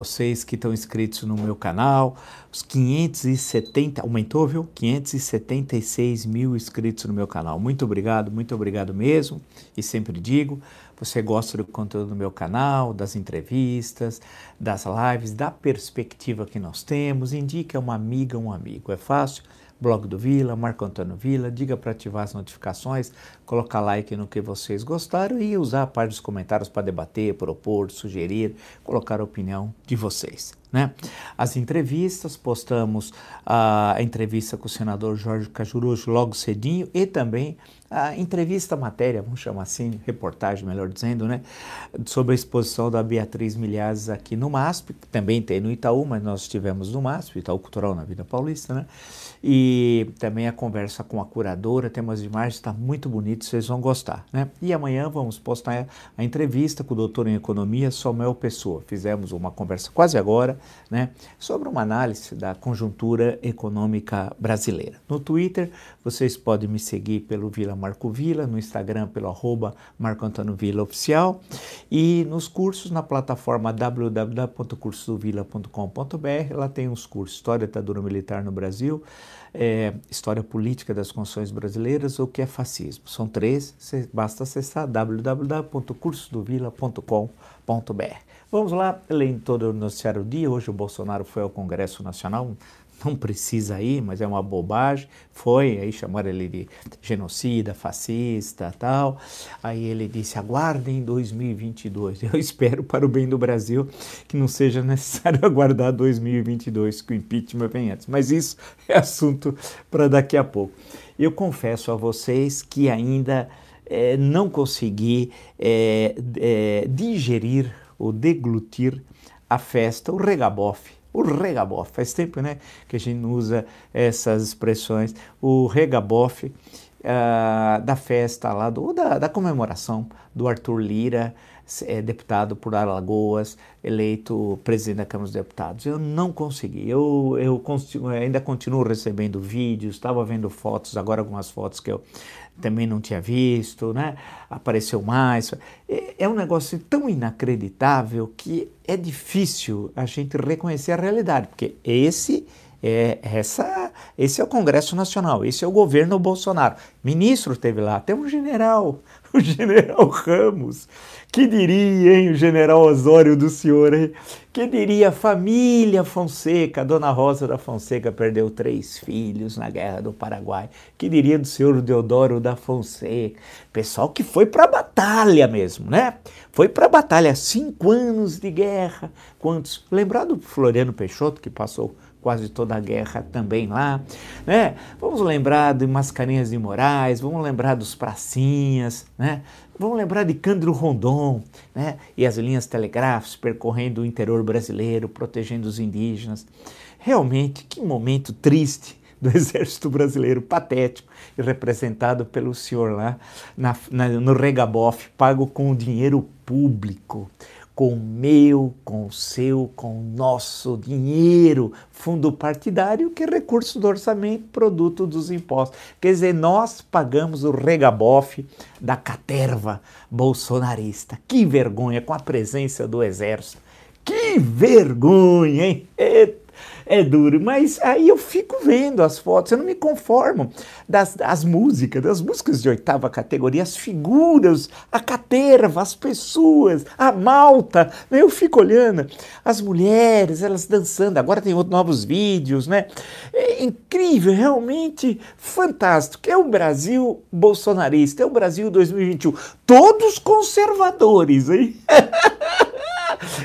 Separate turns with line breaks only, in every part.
vocês que estão inscritos no meu canal, os 570, aumentou, viu? 576 mil inscritos no meu canal. Muito obrigado, muito obrigado mesmo. E sempre digo, você gosta do conteúdo do meu canal, das entrevistas, das lives, da perspectiva que nós temos, indique a uma amiga, um amigo. É fácil? Blog do Vila, Marco Antônio Vila, diga para ativar as notificações, colocar like no que vocês gostaram e usar a parte dos comentários para debater, propor, sugerir, colocar a opinião de vocês. Né? As entrevistas, postamos a entrevista com o senador Jorge Cajurujo logo cedinho e também a entrevista matéria, vamos chamar assim, reportagem, melhor dizendo, né? sobre a exposição da Beatriz Milhares aqui no MASP, que também tem no Itaú, mas nós estivemos no MASP, Itaú Cultural na Vida Paulista, né? E também a conversa com a curadora, tem umas imagens, está muito bonito, vocês vão gostar, né? E amanhã vamos postar a entrevista com o doutor em economia, Samuel Pessoa. Fizemos uma conversa quase agora, né, sobre uma análise da conjuntura econômica brasileira. No Twitter, vocês podem me seguir pelo Vila Marco Vila, no Instagram pelo arroba Marco Antônio Vila Oficial e nos cursos na plataforma www.cursodovila.com.br, lá tem os cursos História da Ditadura Militar no Brasil, é, História Política das Constituições Brasileiras o que é fascismo. São três, basta acessar www.cursodovila.com.br. Vamos lá, lendo todo o noticiário do dia. Hoje o Bolsonaro foi ao Congresso Nacional, não precisa ir, mas é uma bobagem. Foi, aí chamaram ele de genocida, fascista, tal. Aí ele disse: aguardem 2022. Eu espero para o bem do Brasil que não seja necessário aguardar 2022, que o impeachment vem antes. Mas isso é assunto para daqui a pouco. Eu confesso a vocês que ainda é, não consegui é, é, digerir ou deglutir a festa, o regabofe. O regabofe, faz tempo né, que a gente usa essas expressões. O regabofe uh, da festa lá, do, da, da comemoração do Arthur Lira, é, deputado por Alagoas, eleito presidente da Câmara dos Deputados. Eu não consegui. Eu, eu consigo, ainda continuo recebendo vídeos, estava vendo fotos, agora algumas fotos que eu também não tinha visto, né? Apareceu mais. É, é um negócio tão inacreditável que é difícil a gente reconhecer a realidade, porque esse é essa, esse é o Congresso Nacional, esse é o governo Bolsonaro. Ministro teve lá, até um general, o general Ramos. Que diria, hein, o general Osório do senhor, hein? Que diria família Fonseca, Dona Rosa da Fonseca perdeu três filhos na Guerra do Paraguai. Que diria do senhor Deodoro da Fonseca? Pessoal que foi para a batalha mesmo, né? Foi para a batalha, cinco anos de guerra. Quantos? Lembrar do Floriano Peixoto, que passou quase toda a guerra também lá, né? Vamos lembrar de Mascarinhas de Moraes, vamos lembrar dos pracinhas, né? Vamos lembrar de Cândido Rondon, né? E as linhas telegráficas percorrendo o interior brasileiro, protegendo os indígenas. Realmente, que momento triste do exército brasileiro, patético, e representado pelo senhor lá na, na, no regabof, pago com dinheiro público com meu, com o seu, com o nosso dinheiro, fundo partidário, que é recurso do orçamento, produto dos impostos. Quer dizer, nós pagamos o regabofe da caterva bolsonarista. Que vergonha com a presença do exército. Que vergonha, hein? Eita é duro. Mas aí eu fico vendo as fotos, eu não me conformo das, das músicas, das músicas de oitava categoria, as figuras, a caterva, as pessoas, a malta. Né? Eu fico olhando as mulheres, elas dançando. Agora tem outros novos vídeos, né? É incrível, realmente fantástico. É o Brasil bolsonarista, é o Brasil 2021. Todos conservadores, hein?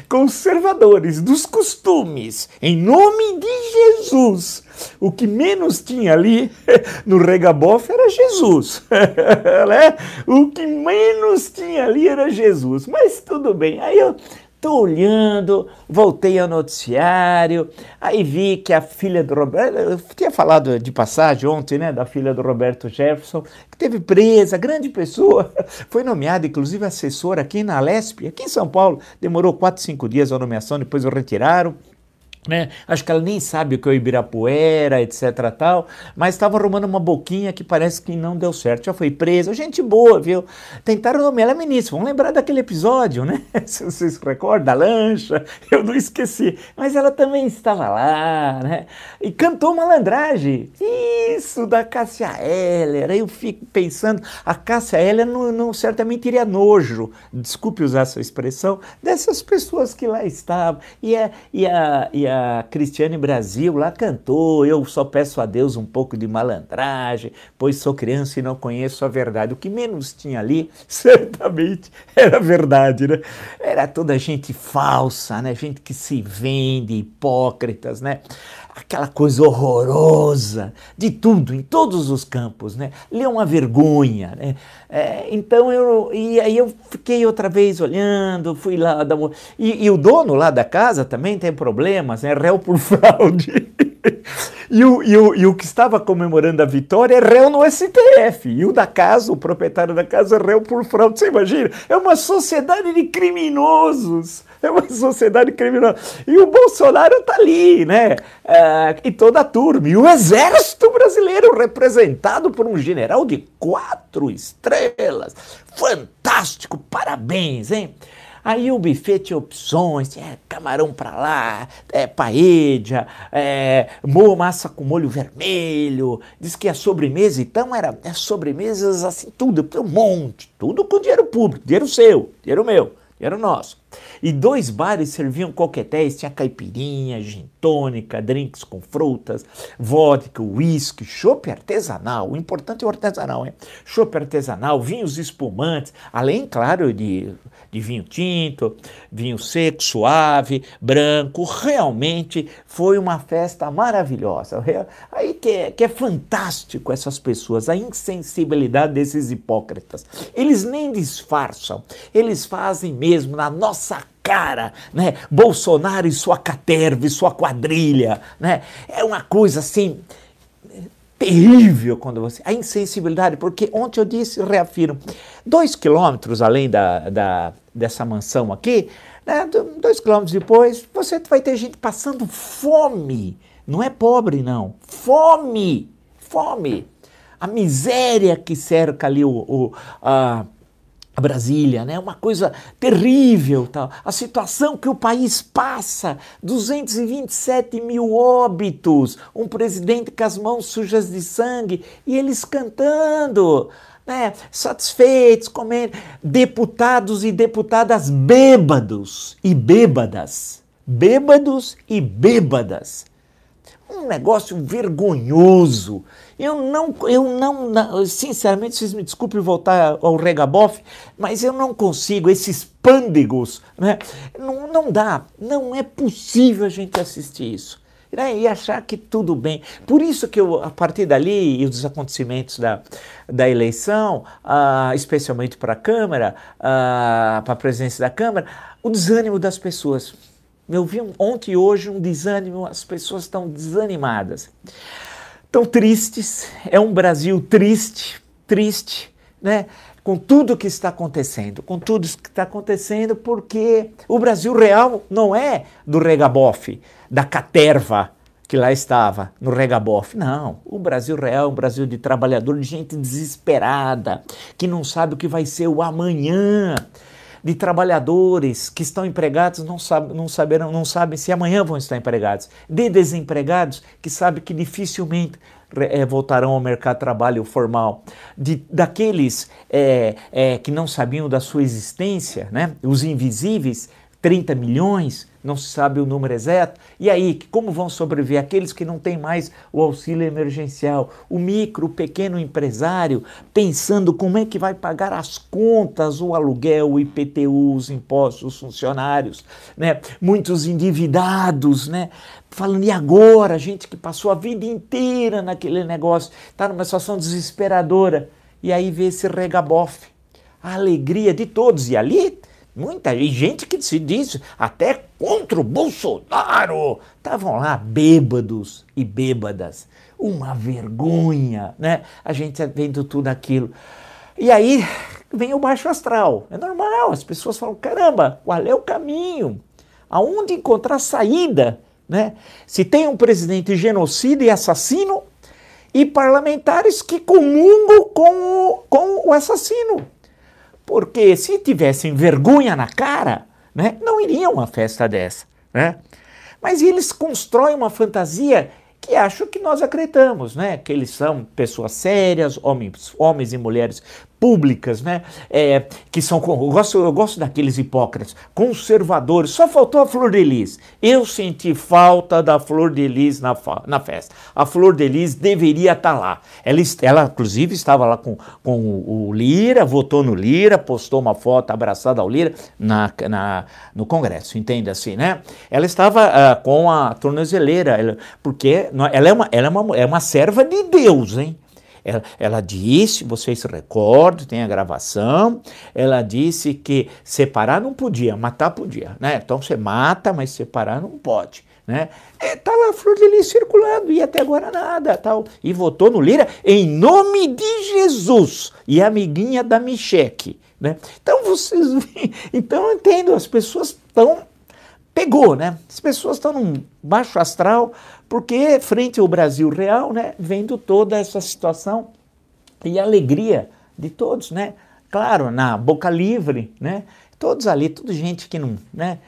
conservadores dos costumes, em nome de Jesus. O que menos tinha ali no regabof era Jesus. né? O que menos tinha ali era Jesus. Mas tudo bem. Aí eu Estou olhando, voltei ao noticiário, aí vi que a filha do Roberto, eu tinha falado de passagem ontem, né, da filha do Roberto Jefferson, que teve presa, grande pessoa, foi nomeada inclusive assessora aqui na Lesp, aqui em São Paulo, demorou quatro, cinco dias a nomeação, depois o retiraram. Né? Acho que ela nem sabe o que é o Ibirapuera, etc. tal, mas estava arrumando uma boquinha que parece que não deu certo. Já foi presa, gente boa, viu? Tentaram nomear ela ministra. Vamos lembrar daquele episódio, né? Se vocês recordam, da lancha, eu não esqueci. Mas ela também estava lá, né? E cantou malandragem. Isso, da Cássia Heller. Aí eu fico pensando, a Cássia Heller não, não certamente iria nojo, desculpe usar essa expressão, dessas pessoas que lá estavam. E a, e a, e a a Cristiane Brasil lá cantou, eu só peço a Deus um pouco de malandragem, pois sou criança e não conheço a verdade. O que menos tinha ali, certamente, era verdade, né? Era toda gente falsa, né? Gente que se vende, hipócritas, né? Aquela coisa horrorosa de tudo, em todos os campos, né? Lê uma vergonha, né? É, então eu e aí eu fiquei outra vez olhando, fui lá uma, e, e, o dono lá da casa também tem problemas, né? Réu por fraude. E o, e, o, e o que estava comemorando a vitória é réu no STF. E o da casa, o proprietário da casa, é réu por fraude. Você imagina? É uma sociedade de criminosos. É uma sociedade criminosa. E o Bolsonaro está ali, né? Uh, e toda a turma. E o exército brasileiro, representado por um general de quatro estrelas. Fantástico, parabéns, hein? Aí o buffet tinha opções, é camarão para lá, é paella, é massa com molho vermelho. Diz que a sobremesa, então, era é sobremesas assim, tudo, um monte, tudo com dinheiro público, dinheiro seu, dinheiro meu, dinheiro nosso. E dois bares serviam coquetéis, tinha caipirinha, gin tônica, drinks com frutas, vodka, uísque, chopp artesanal. O importante é o artesanal, hein? Chopp artesanal, vinhos espumantes, além, claro, de, de vinho tinto, vinho seco, suave, branco. Realmente foi uma festa maravilhosa. Aí que é, que é fantástico essas pessoas, a insensibilidade desses hipócritas. Eles nem disfarçam, eles fazem mesmo na nossa cara, né? Bolsonaro e sua caterva e sua quadrilha, né? É uma coisa assim terrível quando você. A insensibilidade, porque ontem eu disse, reafirmo, dois quilômetros além da, da, dessa mansão aqui, né, dois quilômetros depois, você vai ter gente passando fome. Não é pobre, não. Fome! Fome! A miséria que cerca ali o, o a Brasília, né? Uma coisa terrível, tal. A situação que o país passa, 227 mil óbitos, um presidente com as mãos sujas de sangue e eles cantando, né? Satisfeitos, comendo, deputados e deputadas bêbados e bêbadas, bêbados e bêbadas um negócio vergonhoso. Eu não, eu não, sinceramente, vocês me desculpem voltar ao regabof, mas eu não consigo, esses pândigos, né? Não, não dá, não é possível a gente assistir isso. Né? E achar que tudo bem. Por isso que eu, a partir dali e os acontecimentos da, da eleição, uh, especialmente para a Câmara, uh, para a presidência da Câmara, o desânimo das pessoas. Eu vi ontem e hoje um desânimo, as pessoas estão desanimadas, estão tristes. É um Brasil triste, triste, né? Com tudo que está acontecendo, com tudo que está acontecendo, porque o Brasil real não é do regabofe, da caterva que lá estava, no regabofe. Não, o Brasil real é um Brasil de trabalhador, de gente desesperada, que não sabe o que vai ser o amanhã de trabalhadores que estão empregados não, sabe, não, saberão, não sabem se amanhã vão estar empregados, de desempregados que sabem que dificilmente é, voltarão ao mercado de trabalho formal, de, daqueles é, é, que não sabiam da sua existência, né? os invisíveis, 30 milhões, não se sabe o número exato. E aí, como vão sobreviver aqueles que não têm mais o auxílio emergencial? O micro, o pequeno empresário, pensando como é que vai pagar as contas, o aluguel, o IPTU, os impostos, os funcionários, né? Muitos endividados, né? Falando, e agora? Gente que passou a vida inteira naquele negócio, está numa situação desesperadora. E aí vê esse regabofe. A alegria de todos. E ali Muita gente que se diz até contra o Bolsonaro. Estavam lá bêbados e bêbadas. Uma vergonha, né? A gente vendo tudo aquilo. E aí vem o baixo astral. É normal, as pessoas falam: caramba, qual é o caminho? Aonde encontrar saída Né? Se tem um presidente genocida e assassino e parlamentares que comungam com o, com o assassino. Porque se tivessem vergonha na cara, né, não iriam a uma festa dessa. Né? Mas eles constroem uma fantasia que acho que nós acreditamos, né? Que eles são pessoas sérias, homens, homens e mulheres públicas, né? É, que são, eu gosto, eu gosto daqueles hipócritas, conservadores. Só faltou a flor de lis. Eu senti falta da flor de lis na, na festa. A flor de lis deveria estar tá lá. Ela, ela, inclusive, estava lá com, com o Lira, votou no Lira, postou uma foto abraçada ao Lira na, na, no Congresso, entende assim, né? Ela estava uh, com a tornozeleira, ela, porque ela, é uma, ela é, uma, é uma serva de Deus, hein? Ela, ela disse, vocês se recordam, tem a gravação, ela disse que separar não podia, matar podia, né? Então você mata, mas separar não pode. Né? É, tá lá a Flor de Lis circulando e até agora nada, tal. E votou no Lira em nome de Jesus e amiguinha da Micheque, né? Então vocês, então eu entendo, as pessoas estão pegou, né? As pessoas estão num baixo astral porque frente ao Brasil real, né, vendo toda essa situação e a alegria de todos, né? Claro, na boca livre, né? Todos ali, tudo gente que não, né?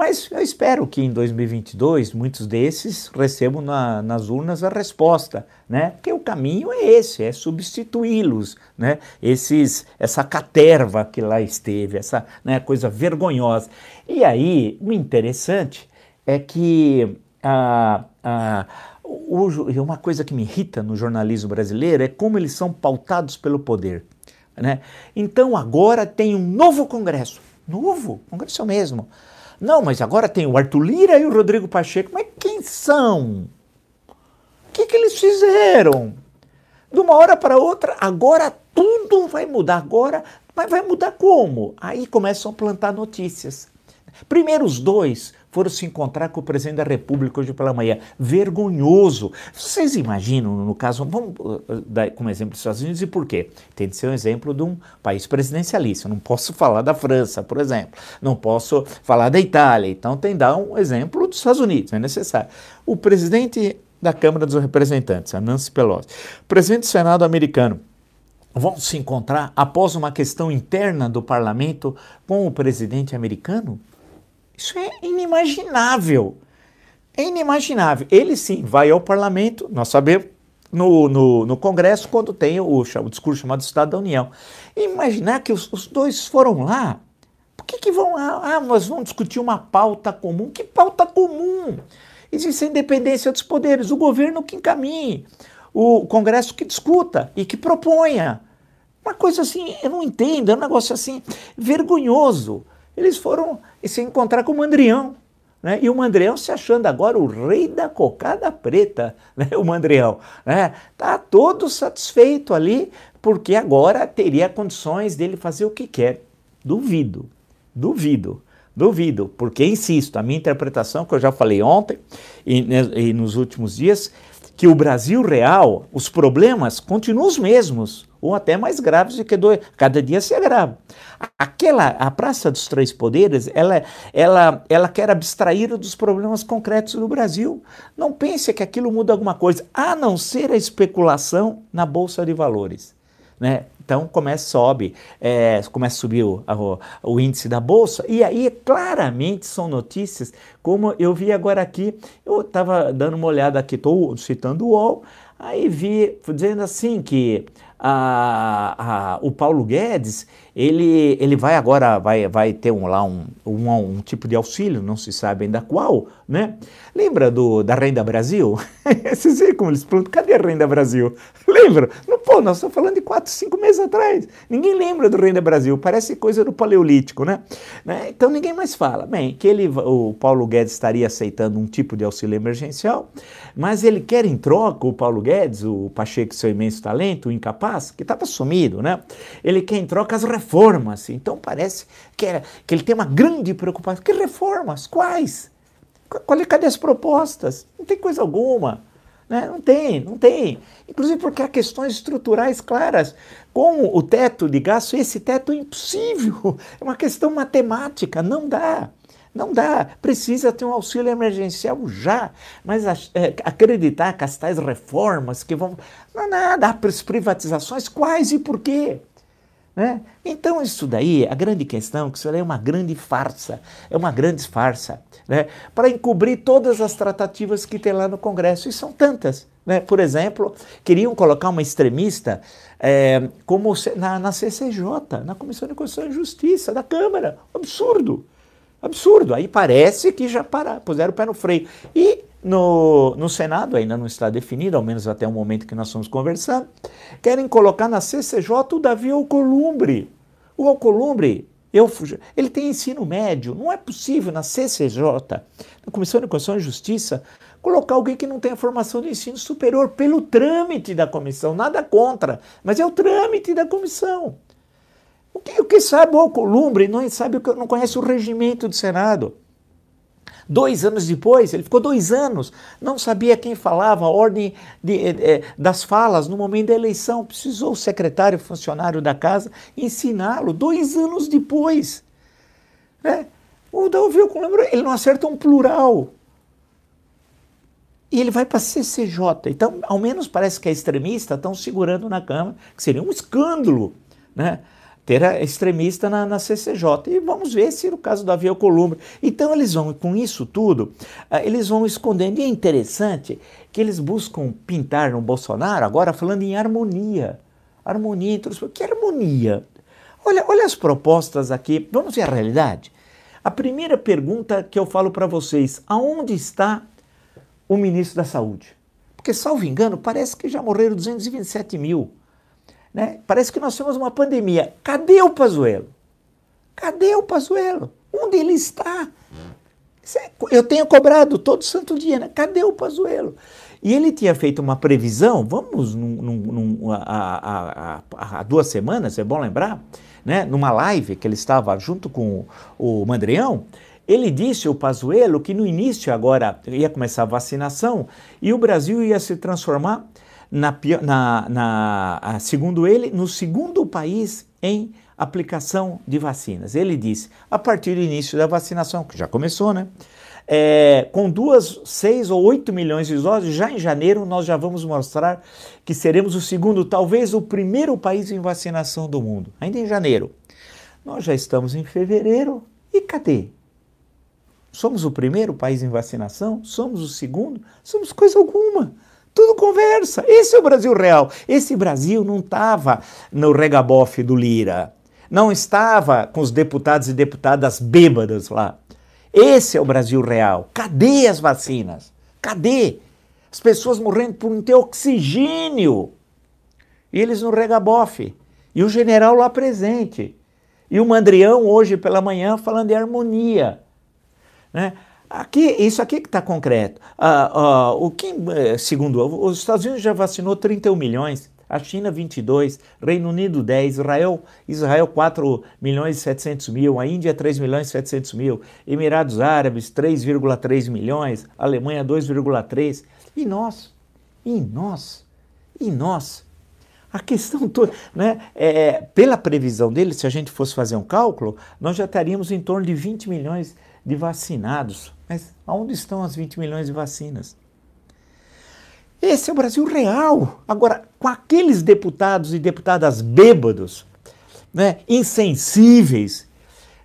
Mas eu espero que em 2022 muitos desses recebam na, nas urnas a resposta, né? Porque o caminho é esse, é substituí-los, né? Esses, essa caterva que lá esteve, essa né, coisa vergonhosa. E aí, o interessante é que o, uma coisa que me irrita no jornalismo brasileiro é como eles são pautados pelo poder. Né? Então agora tem um novo Congresso. Novo? Congresso mesmo. Não, mas agora tem o Arthur Lira e o Rodrigo Pacheco. Mas quem são? O que, que eles fizeram? De uma hora para outra, agora tudo vai mudar. Agora, mas vai mudar como? Aí começam a plantar notícias. Primeiro os dois foram se encontrar com o presidente da República hoje pela manhã. Vergonhoso. Vocês imaginam, no caso, vamos uh, uh, dar como exemplo dos Estados Unidos e por quê? Tem de ser um exemplo de um país presidencialista. Não posso falar da França, por exemplo. Não posso falar da Itália. Então tem de dar um exemplo dos Estados Unidos, é necessário. O presidente da Câmara dos Representantes, a Nancy Pelosi, presidente do Senado americano, vão se encontrar após uma questão interna do parlamento com o presidente americano? Isso é inimaginável. É inimaginável. Ele sim vai ao parlamento, nós sabemos, no, no, no Congresso, quando tem o, o, discurso chamado Estado da União. Imaginar que os, os dois foram lá. Por que, que vão lá? Ah, nós vamos discutir uma pauta comum. Que pauta comum? Existe a independência dos poderes, o governo que encaminhe, o Congresso que discuta e que proponha. Uma coisa assim, eu não entendo, é um negócio assim vergonhoso. Eles foram se encontrar com o Mandrião. Né? E o Mandrião se achando agora o rei da cocada preta, né? o Mandrião. Né? Tá todo satisfeito ali, porque agora teria condições dele fazer o que quer. Duvido, duvido, duvido, porque insisto, a minha interpretação, que eu já falei ontem e, e nos últimos dias, que o Brasil real, os problemas continuam os mesmos ou até mais graves do que dois. Cada dia se agrava. Aquela, a Praça dos Três Poderes, ela, ela, ela quer abstrair dos problemas concretos do Brasil. Não pense que aquilo muda alguma coisa, a não ser a especulação na Bolsa de Valores. Né? Então começa sobe, é, começa a subir o, o, o, índice da bolsa. E aí claramente são notícias como eu vi agora aqui, eu estava dando uma olhada aqui, estou citando o UOL, aí vi dizendo assim que a, a, o Paulo Guedes, ele, ele vai agora, vai, vai ter um, lá um, um, um, tipo de auxílio, não se sabe ainda qual, né? Lembra do, da Renda Brasil? Vocês veem como eles perguntam, cadê a Renda Brasil? Lembra? Não, pô, nós estamos falando de 4, 5 meses atrás. Ninguém lembra do Renda Brasil, parece coisa do Paleolítico, né? né? Então ninguém mais fala. Bem, que ele, o Paulo Guedes estaria aceitando um tipo de auxílio emergencial, mas ele quer em troca, o Paulo Guedes, o Pacheco, seu imenso talento, o incapaz, que estava sumido, né? Ele quer em troca as reformas. Então parece que, é, que ele tem uma grande preocupação. Que reformas? Quais? Qual, cadê as propostas? Não tem coisa alguma. Né? Não tem, não tem. Inclusive porque há questões estruturais claras. Com o teto de gasto, esse teto é impossível. É uma questão matemática, não dá. Não dá, precisa ter um auxílio emergencial já, mas é, acreditar que as tais reformas que vão. Não, nada, as privatizações, quais e por quê? Né? Então, isso daí, a grande questão, é que isso é uma grande farsa, é uma grande farsa, né? para encobrir todas as tratativas que tem lá no Congresso, e são tantas. Né? Por exemplo, queriam colocar uma extremista é, como na, na CCJ, na Comissão de Constituição e Justiça da Câmara. Absurdo. Absurdo. Aí parece que já pararam, puseram o pé no freio. E no, no Senado, ainda não está definido, ao menos até o momento que nós estamos conversando, querem colocar na CCJ o Davi Alcolumbre. O Alcolumbre, eu, ele tem ensino médio. Não é possível na CCJ, na Comissão de Constituição e Justiça, colocar alguém que não tenha formação de ensino superior pelo trâmite da comissão. Nada contra, mas é o trâmite da comissão. O que, o que sabe o Alcolumbre não sabe o que não conhece o regimento do Senado. Dois anos depois, ele ficou dois anos, não sabia quem falava, a ordem de, eh, das falas no momento da eleição. Precisou o secretário funcionário da casa ensiná-lo dois anos depois. Né? O Davi Alcolumbre, ele não acerta um plural. E ele vai para CCJ. Então, ao menos parece que a extremista estão segurando na Câmara, que seria um escândalo. Né? Ter extremista na, na, CCJ. E vamos ver se no caso do Davi Alcolumbre. Então eles vão, com isso tudo, ah, eles vão escondendo. E é interessante que eles buscam pintar no Bolsonaro, agora falando em harmonia. Harmonia entre os... Que harmonia? Olha, olha as propostas aqui. Vamos ver a realidade? A primeira pergunta que eu falo para vocês, aonde está o ministro da Saúde? Porque, salvo engano, parece que já morreram 227 mil. Né? Parece que nós temos uma pandemia. Cadê o Pazuelo? Cadê o Pazuelo? Onde ele está? É, eu tenho cobrado todo santo dia, né? Cadê o Pazuelo? E ele tinha feito uma previsão, vamos há, duas semanas, é bom lembrar, né? numa live que ele estava junto com o Mandrião, ele disse, o Pazuello, que no início agora ia começar a vacinação e o Brasil ia se transformar na, na, na, segundo ele, no segundo país em aplicação de vacinas. Ele disse, a partir do início da vacinação, que já começou, né? É, com duas, seis ou oito milhões de doses, já em janeiro nós já vamos mostrar que seremos o segundo, talvez o primeiro país em vacinação do mundo. Ainda em janeiro. Nós já estamos em fevereiro e cadê? Somos o primeiro país em vacinação? Somos o segundo? Somos coisa alguma. Tudo conversa. Esse é o Brasil real. Esse Brasil não estava no regabofe do Lira. Não estava com os deputados e deputadas bêbadas lá. Esse é o Brasil real. Cadê as vacinas? Cadê? As pessoas morrendo por não ter oxigênio. E eles no regabofe. E o general lá presente. E o Mandrião hoje pela manhã falando de harmonia. Né? Aqui, isso aqui que está concreto. Ah, ah, o que, eh, segundo os Estados Unidos já vacinou 31 milhões, a China 22, Reino Unido 10, Israel, Israel 4 milhões e 700 mil, a Índia 3 milhões e 700 mil, Emirados Árabes 3,3 milhões, Alemanha 2,3 e nós, e nós, e nós. A questão toda, né, é, pela previsão dele, se a gente fosse fazer um cálculo, nós já estaríamos em torno de 20 milhões de vacinados. Mas aonde estão as 20 milhões de vacinas? Esse é o Brasil real. Agora, com aqueles deputados e deputadas bêbados, né, insensíveis,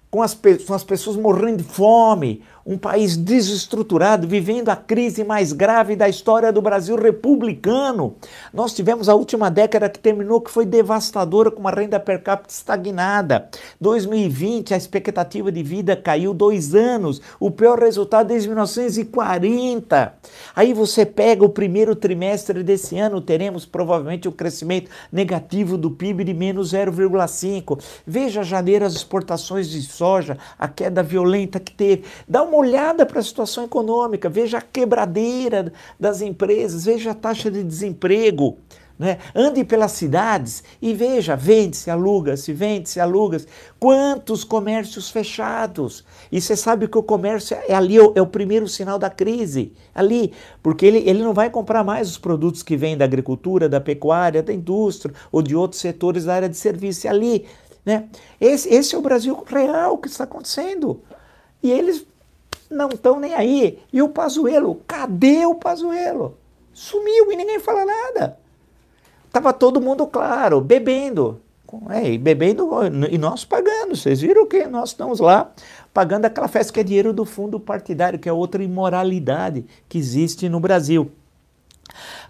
com as, com as pessoas morrendo de fome, um país desestruturado, vivendo a crise mais grave da história do Brasil republicano. Nós tivemos a última década que terminou que foi devastadora com uma renda per capita estagnada. 2020, a expectativa de vida caiu dois anos, o pior resultado desde 1940. Aí você pega o primeiro trimestre desse ano, teremos provavelmente o um crescimento negativo do PIB de menos 0,5. Veja janeiro as exportações de soja, a queda violenta que teve. Dá uma uma olhada para a situação econômica, veja a quebradeira das empresas, veja a taxa de desemprego. Né? Ande pelas cidades e veja, vende-se, aluga-se, vende-se, aluga-se. Quantos comércios fechados? E você sabe que o comércio é ali, é o primeiro sinal da crise. Ali, porque ele, ele não vai comprar mais os produtos que vêm da agricultura, da pecuária, da indústria ou de outros setores da área de serviço. É ali. Né? Esse, esse é o Brasil real que está acontecendo. E eles não estão nem aí. E o Pazuello, cadê o Pazuello? Sumiu e ninguém fala nada. Tava todo mundo claro, bebendo. É, e bebendo e nós pagando. Vocês viram que nós estamos lá pagando aquela festa que é dinheiro do fundo partidário, que é outra imoralidade que existe no Brasil.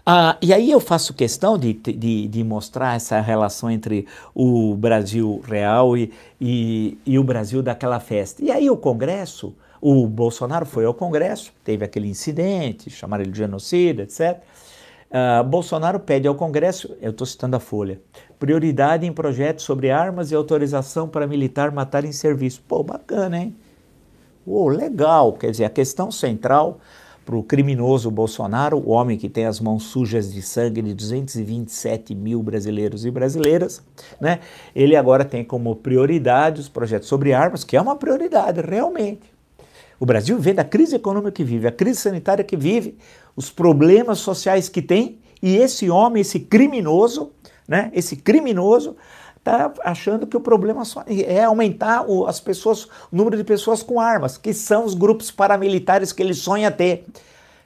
Ah, e aí eu faço questão de, de, de, mostrar essa relação entre o Brasil real e, e, e, o Brasil daquela festa. E aí o Congresso, o Bolsonaro foi ao Congresso, teve aquele incidente, chamaram ele de genocida, etc. Uh, Bolsonaro pede ao Congresso, eu estou citando a Folha, prioridade em projetos sobre armas e autorização para militar matar em serviço. Pô, bacana, hein? Uou, legal. Quer dizer, a questão central para o criminoso Bolsonaro, o homem que tem as mãos sujas de sangue de 227 mil brasileiros e brasileiras, né? Ele agora tem como prioridade os projetos sobre armas, que é uma prioridade, realmente. O Brasil vê da crise econômica que vive, a crise sanitária que vive, os problemas sociais que tem, e esse homem, esse criminoso, né, esse criminoso, está achando que o problema é aumentar o, as pessoas, o número de pessoas com armas, que são os grupos paramilitares que ele sonha ter.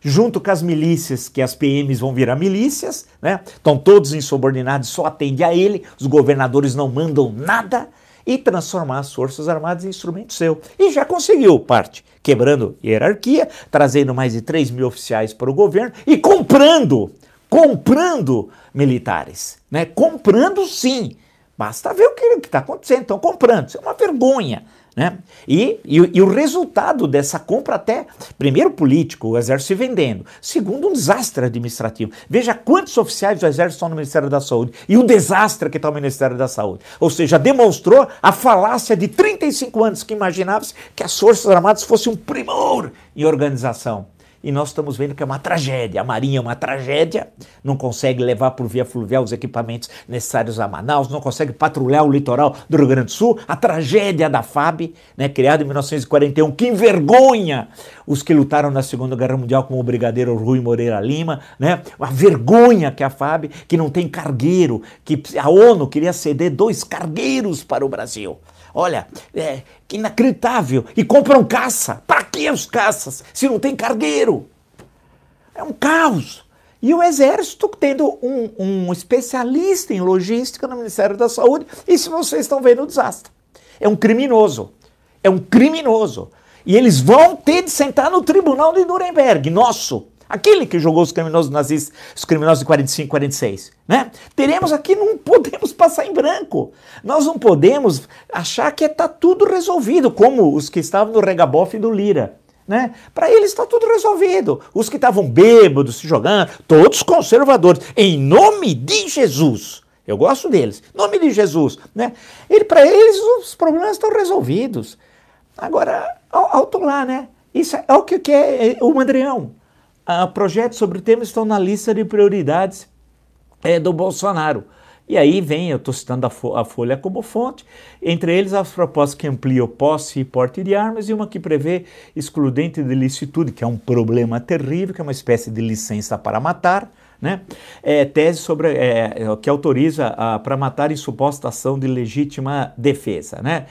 Junto com as milícias, que as PMs vão virar milícias, né? Estão todos insubordinados, só atende a ele, os governadores não mandam nada, e transformar as Forças Armadas em instrumento seu. E já conseguiu parte, quebrando hierarquia, trazendo mais de 3 mil oficiais para o governo e comprando, comprando militares. Né? Comprando sim. Basta ver o que está acontecendo. Estão comprando. Isso é uma vergonha. Né? E, e, e, o resultado dessa compra, até, primeiro, político, o Exército se vendendo, segundo, um desastre administrativo. Veja quantos oficiais do Exército estão no Ministério da Saúde e o desastre que está o Ministério da Saúde. Ou seja, demonstrou a falácia de 35 anos que imaginava-se que as Forças Armadas fossem um primor em organização e nós estamos vendo que é uma tragédia. A Marinha é uma tragédia, não consegue levar por via fluvial os equipamentos necessários a Manaus, não consegue patrulhar o litoral do Rio Grande do Sul. A tragédia da FAB, né, criada em 1941, que envergonha os que lutaram na Segunda Guerra Mundial, como o brigadeiro Rui Moreira Lima. Né? A vergonha que a FAB, que não tem cargueiro, que a ONU queria ceder dois cargueiros para o Brasil. Olha, é, que inacreditável. E compram caça. Para que os caças se não tem cargueiro? É um caos. E o Exército tendo um, um especialista em logística no Ministério da Saúde. Se vocês estão vendo o desastre. É um criminoso. É um criminoso. E eles vão ter de sentar no tribunal de Nuremberg, nosso. Aquele que jogou os criminosos nazistas, os criminosos de 45, 46, né? Teremos aqui, não podemos passar em branco. Nós não podemos achar que está tudo resolvido, como os que estavam no regabofe do Lira. Né? Para eles está tudo resolvido. Os que estavam bêbados, se jogando, todos conservadores, em nome de Jesus. Eu gosto deles. Nome de Jesus. Né? Ele, Para eles, os problemas estão resolvidos. Agora, alto lá, né? Isso é o que é o Mandrião uh, projetos sobre o tema estão na lista de prioridades é, do Bolsonaro. E aí vem, eu estou citando a, Fo a, Folha como fonte, entre eles as propostas que ampliam posse e porte de armas e uma que prevê excludente de licitude, que é um problema terrível, que é uma espécie de licença para matar, né? É, tese sobre é, que autoriza para matar em suposta ação de legítima defesa, né?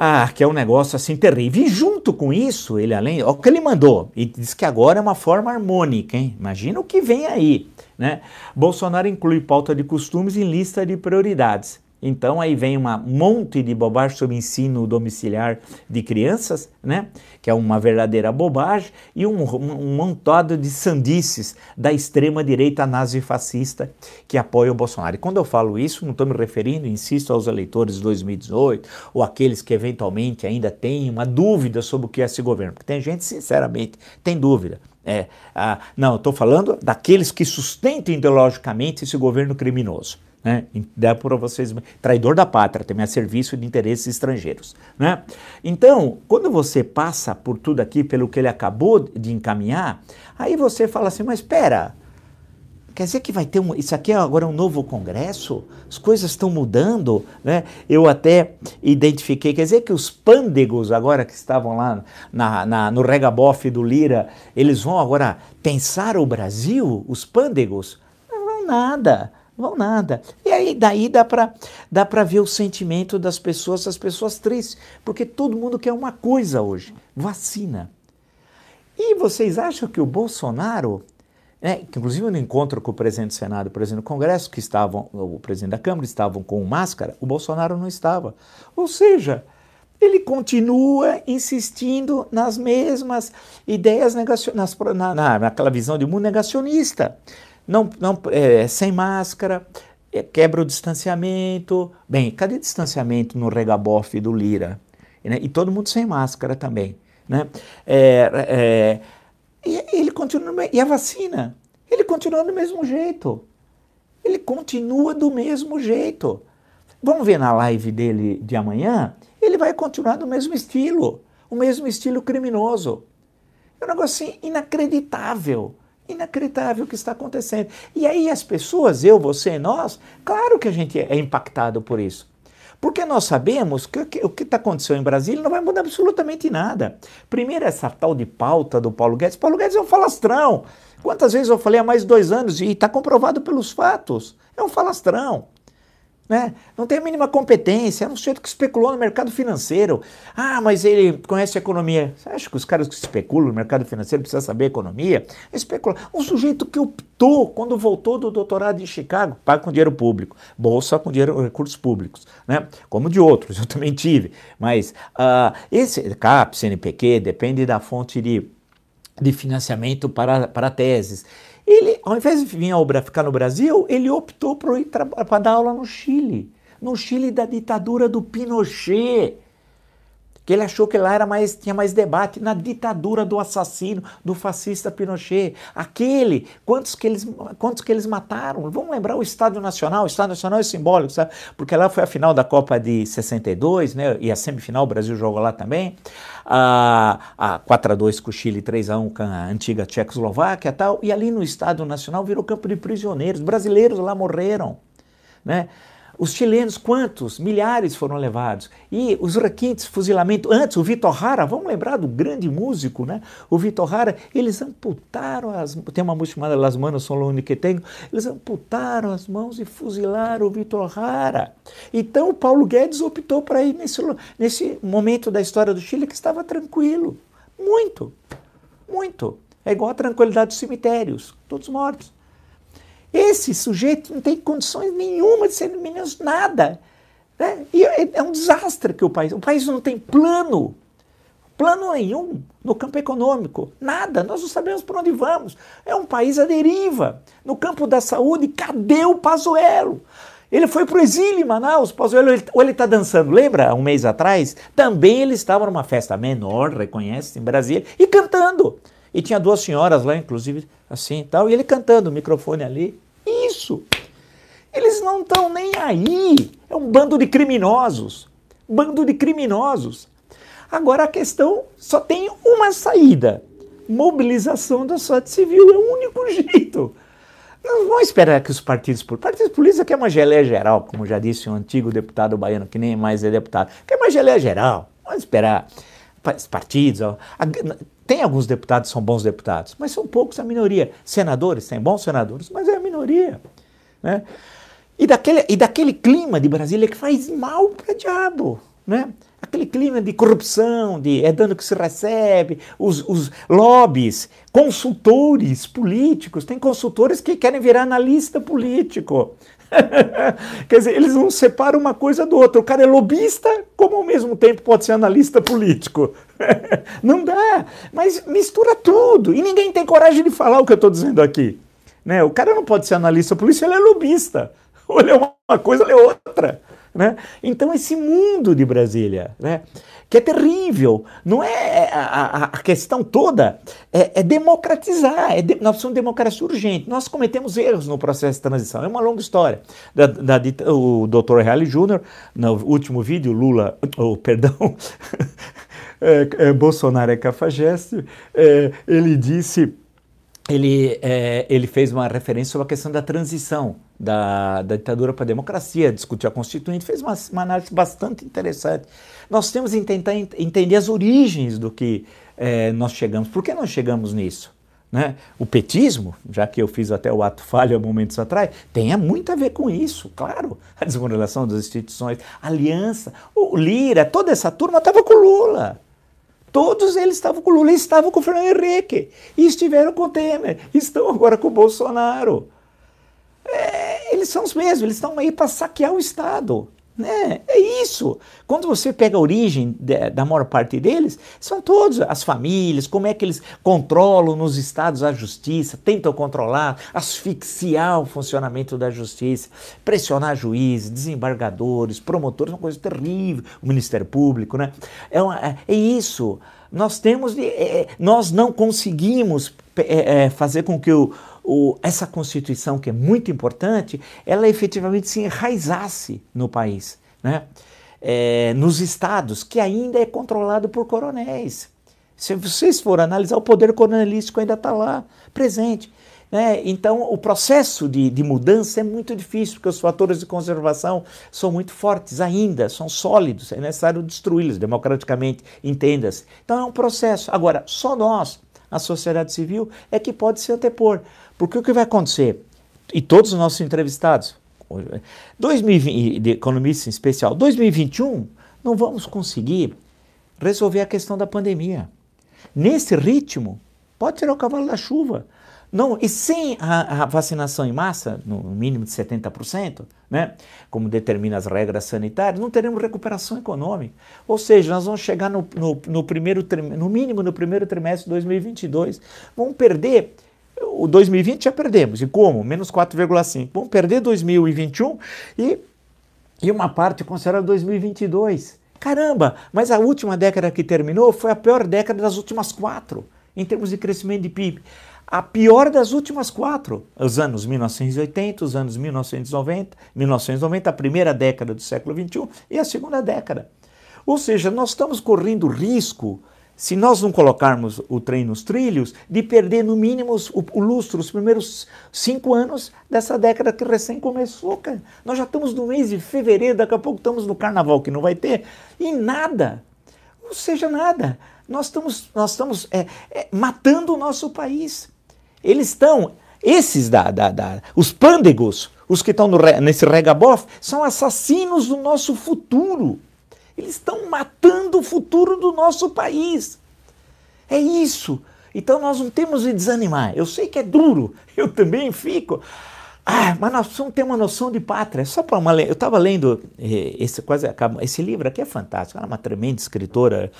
Ah, que é um negócio assim terrível. E junto com isso, ele além, o que ele mandou, e diz que agora é uma forma harmônica, hein? Imagina o que vem aí, né? Bolsonaro inclui pauta de costumes em lista de prioridades. Então aí vem um monte de bobagem sobre ensino domiciliar de crianças, né? Que é uma verdadeira bobagem, e um, um, montado de sandices da extrema direita nazi-fascista que apoia o Bolsonaro. E quando eu falo isso, não estou me referindo, insisto, aos eleitores de 2018 ou aqueles que eventualmente ainda têm uma dúvida sobre o que é esse governo, porque tem gente, sinceramente, tem dúvida. É, ah, não, estou falando daqueles que sustentam ideologicamente esse governo criminoso. Né? Dá para vocês, traidor da pátria, também a serviço de interesses estrangeiros. Né? Então, quando você passa por tudo aqui, pelo que ele acabou de encaminhar, aí você fala assim, mas espera, quer dizer que vai ter um, isso aqui é agora um novo congresso? As coisas estão mudando, né? Eu até identifiquei, quer dizer que os pândegos agora que estavam lá na, na, no do Lira, eles vão agora pensar o Brasil, os pândegos? Não vão nada vão nada. E aí daí dá para dá para ver o sentimento das pessoas, as pessoas tristes, porque todo mundo quer uma coisa hoje, vacina. E vocês acham que o Bolsonaro, né, inclusive no encontro com o presidente do Senado o presidente do Congresso, que estavam, o presidente da Câmara estavam com máscara, o Bolsonaro não estava. Ou seja, ele continua insistindo nas mesmas ideias negacionistas, na, na, naquela visão de mundo negacionista. Não, não, é, sem máscara, é, quebra o distanciamento. Bem, cadê distanciamento no regabofe do Lira? Né? E todo mundo sem máscara também. Né? É, é, e ele continua. E a vacina? Ele continua do mesmo jeito. Ele continua do mesmo jeito. Vamos ver na live dele de amanhã? Ele vai continuar do mesmo estilo, o mesmo estilo criminoso. É um negócio assim inacreditável. Inacreditável o que está acontecendo. E aí as pessoas, eu, você, nós, claro que a gente é impactado por isso. Porque nós sabemos que o que está acontecendo em Brasília não vai mudar absolutamente nada. Primeiro, essa tal de pauta do Paulo Guedes. Paulo Guedes é um falastrão. Quantas vezes eu falei há mais dois anos e está comprovado pelos fatos. É um falastrão. Né? Não tem a mínima competência, é um sujeito que especulou no mercado financeiro. Ah, mas ele conhece economia. Você acha que os caras que especulam no mercado financeiro precisam saber economia? Especula. Um sujeito que optou, quando voltou do doutorado de Chicago, paga com dinheiro público, bolsa com dinheiro, recursos públicos, né? como de outros, eu também tive. Mas uh, esse CAP, CNPq, depende da fonte de, de financiamento para, para teses. Ele, ao invés de vir a obra ficar no Brasil, ele optou para dar aula no Chile. No Chile da ditadura do Pinochet. Que ele achou que lá era mais, tinha mais debate na ditadura do assassino, do fascista Pinochet. Aquele, quantos que eles, quantos que eles mataram? Vamos lembrar o Estádio Nacional. O Estádio Nacional é simbólico, sabe? Porque lá foi a final da Copa de 62, né? E a semifinal, o Brasil jogou lá também a, a 4 a 2 com o Chile, 3 a 1 com a antiga Tchecoslováquia e tal, e ali no Estádio Nacional virou campo de prisioneiros, brasileiros lá morreram, né? Os chilenos, quantos? Milhares foram levados. E os requintes, fuzilamento. Antes, o Vitor Hara, vamos lembrar do grande músico, né? O Vitor Hara, eles amputaram as. Tem uma música chamada Las Manos Son Lo que Tenho. Eles amputaram as mãos e fuzilaram o Vitor Hara. Então, o Paulo Guedes optou para ir nesse, nesse momento da história do Chile que estava tranquilo. Muito. Muito. É igual a tranquilidade dos cemitérios, todos mortos. Esse sujeito não tem condições nenhuma de ser menos nada. Né? E é, é um desastre que o país. O país não tem plano. Plano nenhum no campo econômico. Nada. Nós não sabemos por onde vamos. É um país à deriva. No campo da saúde, cadê o Pazuello? Ele foi para o exílio em Manaus, Pazuello, ou ele está dançando, lembra? Um mês atrás, também ele estava numa festa menor, reconhece, em Brasília, e cantando. E tinha duas senhoras lá, inclusive, assim e tal, e ele cantando, o microfone ali. Isso! Eles não estão nem aí. É um bando de criminosos. Bando de criminosos. Agora a questão só tem uma saída: mobilização da sociedade civil. É o único jeito. Não vamos esperar que os partidos políticos. Partidos políticos aqui é uma geleia geral, como já disse um antigo deputado baiano, que nem mais é deputado. Que é uma geleia geral. Vamos esperar partidos. Tem alguns deputados que são bons deputados, mas são poucos a minoria. Senadores, tem bons senadores, mas é a minoria. Né? E, daquele, e daquele clima de Brasília que faz mal para diabo. Né? Aquele clima de corrupção, de é dano que se recebe, os, os lobbies, consultores políticos, tem consultores que querem virar analista político. Quer dizer, eles não separam uma coisa do outro. O cara é lobista, como ao mesmo tempo pode ser analista político. não dá, mas mistura tudo. E ninguém tem coragem de falar o que eu estou dizendo aqui. Né? O cara não pode ser analista político, ele é lobista. Ou ele é uma coisa, ele é outra. Né? Então, esse mundo de Brasília, né? que é terrível, não é, é a, a, questão toda é, é democratizar, é de, nós precisamos de democracia urgente. Nós cometemos erros no processo de transição, é uma longa história. Da, da, o Dr. Reale Júnior, no último vídeo, Lula, oh, perdão, é, é, Bolsonaro é cafajeste, é, ele disse ele, é, ele fez uma referência sobre a questão da transição da, da ditadura para a democracia, discutiu a Constituinte, fez uma, uma, análise bastante interessante. Nós temos que tentar ent entender as origens do que é, nós chegamos. Por que nós chegamos nisso? Né? O petismo, já que eu fiz até o ato falho há momentos atrás, tem muito a ver com isso, claro. A desmoralização das instituições, a aliança, o Lira, toda essa turma estava com o Lula. Todos eles estavam com Lula, estavam com Fernando Henrique, e estiveram com Temer, estão agora com Bolsonaro. É, eles são os mesmos, eles estão aí para saquear o Estado. Né? É isso. Quando você pega a origem de, da maior parte deles, são todos as famílias, como é que eles controlam nos estados a justiça, tentam controlar, asfixiar o funcionamento da justiça, pressionar juízes, desembargadores, promotores, uma coisa terrível, o Ministério Público, né? É, uma, é, é isso. Nós temos, é, nós não conseguimos é, é, fazer com que o, o, essa Constituição, que é muito importante, ela efetivamente se enraizasse no país, né? É, nos estados, que ainda é controlado por coronéis. Se vocês forem analisar, o poder coronelístico ainda está lá, presente. Né? Então, o processo de, de, mudança é muito difícil, porque os fatores de conservação são muito fortes ainda, são sólidos, é necessário destruí-los democraticamente, entenda-se. Então, é um processo. Agora, só nós, a sociedade civil, é que pode se antepor. Porque o que vai acontecer? E todos os nossos entrevistados, 2020, de economista em especial, 2021, não vamos conseguir resolver a questão da pandemia. Nesse ritmo, pode tirar o cavalo da chuva. Não, e sem a, a, vacinação em massa, no mínimo de 70%, né, como determina as regras sanitárias, não teremos recuperação econômica. Ou seja, nós vamos chegar no, no, no primeiro, no mínimo no primeiro trimestre de 2022, vamos perder o 2020 já perdemos. E como? Menos 4,5. Vamos perder 2021 e, e uma parte considerada 2022. Caramba, mas a última década que terminou foi a pior década das últimas quatro, em termos de crescimento de PIB. A pior das últimas quatro, os anos 1980, os anos 1990, 1990, a primeira década do século XXI e a segunda década. Ou seja, nós estamos correndo risco se nós não colocarmos o trem nos trilhos, de perder no mínimo o, o lustro, os primeiros cinco anos dessa década que recém começou, cara. Nós já estamos no mês de fevereiro, daqui a pouco estamos no carnaval que não vai ter, e nada, ou seja, nada. Nós estamos, nós estamos é, é, matando o nosso país. Eles estão, esses da, da, da os pândegos, os que estão no, nesse regabof, são assassinos do nosso futuro. Eles estão matando o futuro do nosso país. É isso. Então nós não temos de desanimar. Eu sei que é duro, eu também fico. Ah, mas nós precisamos ter uma noção de pátria. Só para uma. Eu estava lendo eh, esse, quase, esse livro aqui é fantástico. Ela é uma tremenda escritora,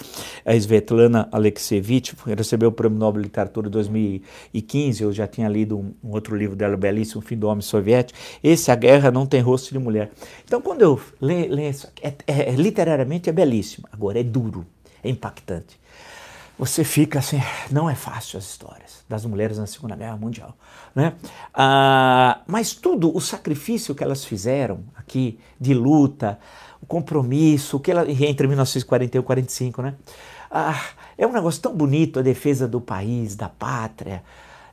a Svetlana Alexievich, recebeu o Prêmio Nobel de Literatura em 2015. Eu já tinha lido um, um, outro livro dela belíssimo, O Fim do Homem Soviético. Esse, A Guerra Não Tem Rosto de Mulher. Então, quando eu leio, isso, é, é, literariamente é belíssimo. Agora, é duro, é impactante você fica assim, não é fácil as histórias das mulheres na Segunda Guerra Mundial, né? Ah, mas tudo, o sacrifício que elas fizeram aqui de luta, o compromisso, que ela, entre 1941 e 1945, né? Ah, é um negócio tão bonito a defesa do país, da pátria,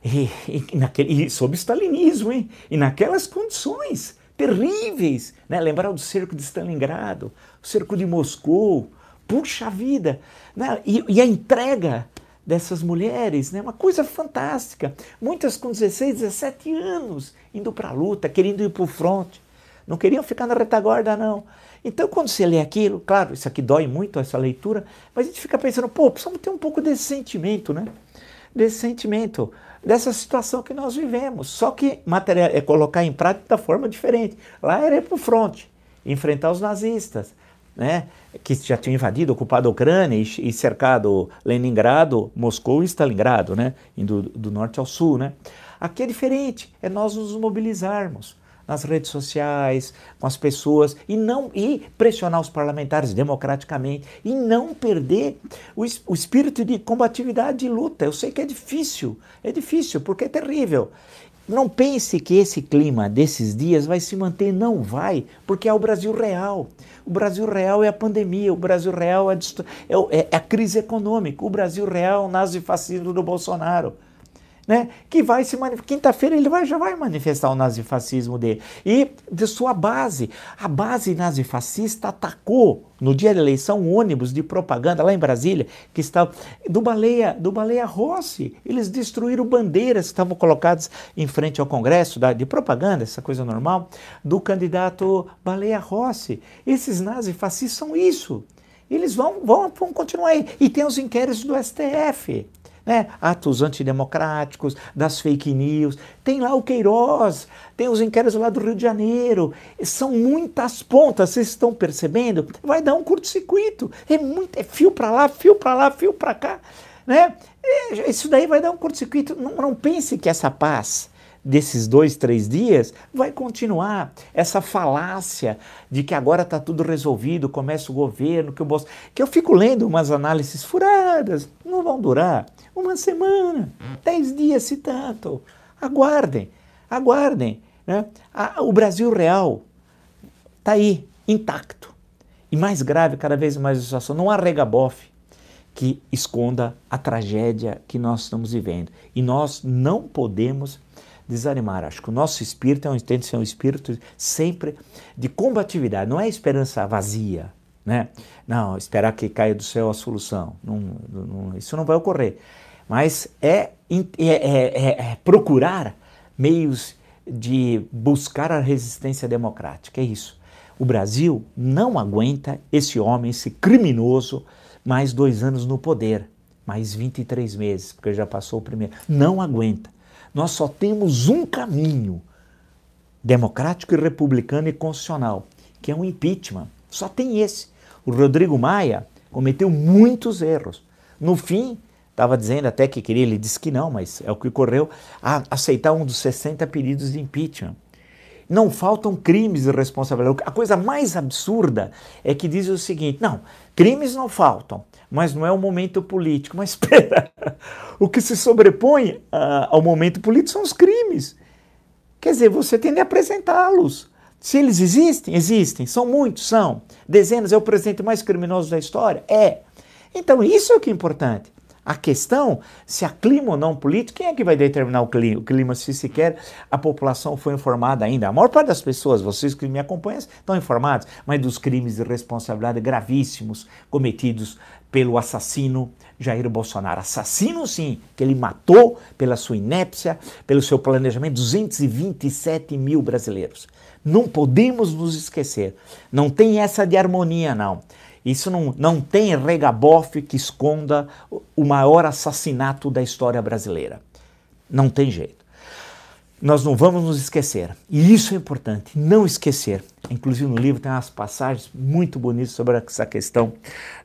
e, e, naquele, e sob stalinismo, hein? E naquelas condições terríveis, né? Lembrar do cerco de Stalingrado, o cerco de Moscou, Puxa vida! Né? E, e, a entrega dessas mulheres, né? uma coisa fantástica. Muitas com 16, 17 anos, indo para a luta, querendo ir para o fronte. Não queriam ficar na retaguarda, não. Então, quando você lê aquilo, claro, isso aqui dói muito, essa leitura, mas a gente fica pensando, pô, precisamos ter um pouco desse sentimento, né? Desse sentimento, dessa situação que nós vivemos. Só que material, é colocar em prática da forma diferente. Lá era ir para o fronte, enfrentar os nazistas né, que já tinham invadido, ocupado a Ucrânia e cercado Leningrado, Moscou e Stalingrado, né, indo do norte ao sul. Né. Aqui é diferente, é nós nos mobilizarmos nas redes sociais, com as pessoas e não e pressionar os parlamentares democraticamente e não perder o, o espírito de combatividade e luta. Eu sei que é difícil, é difícil porque é terrível. Não pense que esse clima desses dias vai se manter, não vai, porque é o Brasil real. O Brasil real é a pandemia, o Brasil real é, é, é a crise econômica, o Brasil real é o nazifascismo do Bolsonaro né, que vai se manifestar. Quinta-feira ele vai, já vai manifestar o nazifascismo dele. E de sua base, a base nazifascista atacou no dia da eleição um ônibus de propaganda lá em Brasília, que estava do Baleia, do Baleia Rossi. Eles destruíram bandeiras que estavam colocadas em frente ao Congresso da, de propaganda, essa coisa normal, do candidato Baleia Rossi. Esses nazifascistas são isso. Eles vão, vão, vão continuar aí. E tem os inquéritos do STF. Né? Atos antidemocráticos, das fake news. Tem lá o Queiroz, tem os inquéritos lá do Rio de Janeiro. São muitas pontas, vocês estão percebendo? Vai dar um curto-circuito. É, muito, é fio para lá, fio para lá, fio para cá. Né? É, isso daí vai dar um curto-circuito. Não, não pense que essa paz desses dois, três dias, vai continuar essa falácia de que agora está tudo resolvido, começa o governo, que Bolsonaro. Que eu fico lendo umas análises furadas, não vão durar uma semana, dez dias, se tanto. Aguardem, aguardem. Né? o Brasil real está aí, intacto. E mais grave, cada vez mais a situação. Não há regabofe que esconda a tragédia que nós estamos vivendo. E nós não podemos desanimar. Acho que o nosso espírito é um, tem que ser um espírito sempre de combatividade, não é esperança vazia, né? Não, esperar que caia do céu a solução. Não, não, isso não vai ocorrer. Mas é, é, é, é procurar meios de buscar a resistência democrática. É isso. O Brasil não aguenta esse homem, esse criminoso, mais dois anos no poder, mais 23 meses, porque já passou o primeiro. Não aguenta nós só temos um caminho democrático e republicano e constitucional, que é um impeachment. Só tem esse. O Rodrigo Maia cometeu muitos erros. No fim, estava dizendo até que queria, ele disse que não, mas é o que ocorreu, a aceitar um dos 60 pedidos de impeachment. Não faltam crimes de responsabilidade. A coisa mais absurda é que diz o seguinte: não, crimes não faltam, mas não é o momento político. Mas espera, o que se sobrepõe uh, ao momento político são os crimes. Quer dizer, você tem de apresentá-los. Se eles existem, existem. São muitos, são. Dezenas é o presidente mais criminoso da história? É. Então, isso é o que é importante. A questão, se há clima ou não político, quem é que vai determinar o clima, o clima se sequer a população foi informada ainda? A maior parte das pessoas, vocês que me acompanham, estão informados, mas dos crimes de responsabilidade gravíssimos cometidos pelo assassino Jair Bolsonaro. Assassino, sim, que ele matou pela sua inépcia, pelo seu planejamento, 227 mil brasileiros. Não podemos nos esquecer. Não tem essa de harmonia, não. Isso não, não tem regabofe que esconda o maior assassinato da história brasileira. Não tem jeito. Nós não vamos nos esquecer. E isso é importante, não esquecer. Inclusive no livro tem umas passagens muito bonitas sobre essa questão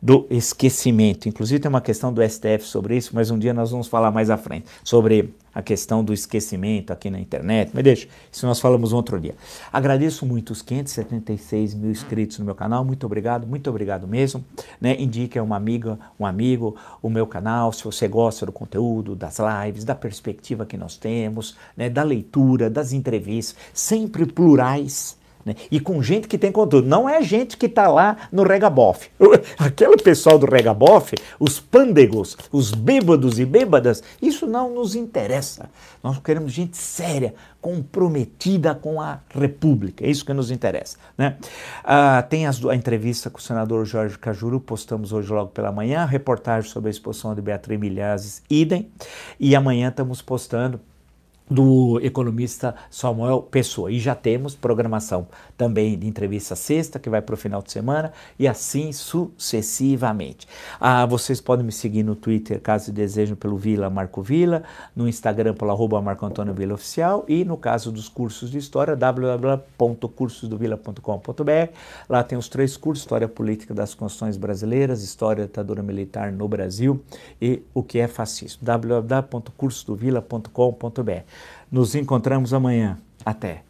do esquecimento. Inclusive tem uma questão do STF sobre isso, mas um dia nós vamos falar mais à frente sobre a questão do esquecimento aqui na internet, mas deixa, isso nós falamos outro dia. Agradeço muito os 576 mil inscritos no meu canal, muito obrigado, muito obrigado mesmo. Né? Indique a uma amiga, um amigo, o meu canal, se você gosta do conteúdo, das lives, da perspectiva que nós temos, né? da leitura, das entrevistas, sempre plurais né? E com gente que tem conteúdo. Não é gente que está lá no regabof. Aquele pessoal do regabof, os pândegos, os bêbados e bêbadas, isso não nos interessa. Nós queremos gente séria, comprometida com a República. É isso que nos interessa. Né? Ah, tem as, a entrevista com o senador Jorge Cajuru, postamos hoje logo pela manhã, reportagem sobre a exposição de Beatriz Milhazes, idem. E amanhã estamos postando do economista Samuel Pessoa. E já temos programação também de entrevista sexta, que vai para o final de semana, e assim sucessivamente. Ah, vocês podem me seguir no Twitter, caso desejem, pelo Vila Marco Vila, no Instagram pelo arroba Marco Antônio Vila Oficial, e no caso dos cursos de História, www.cursosdovila.com.br. Lá tem os três cursos, História Política das Constituições Brasileiras, História da Ditadura Militar no Brasil e o que é fascismo. www.cursosdovila.com.br. Nos encontramos amanhã. Até.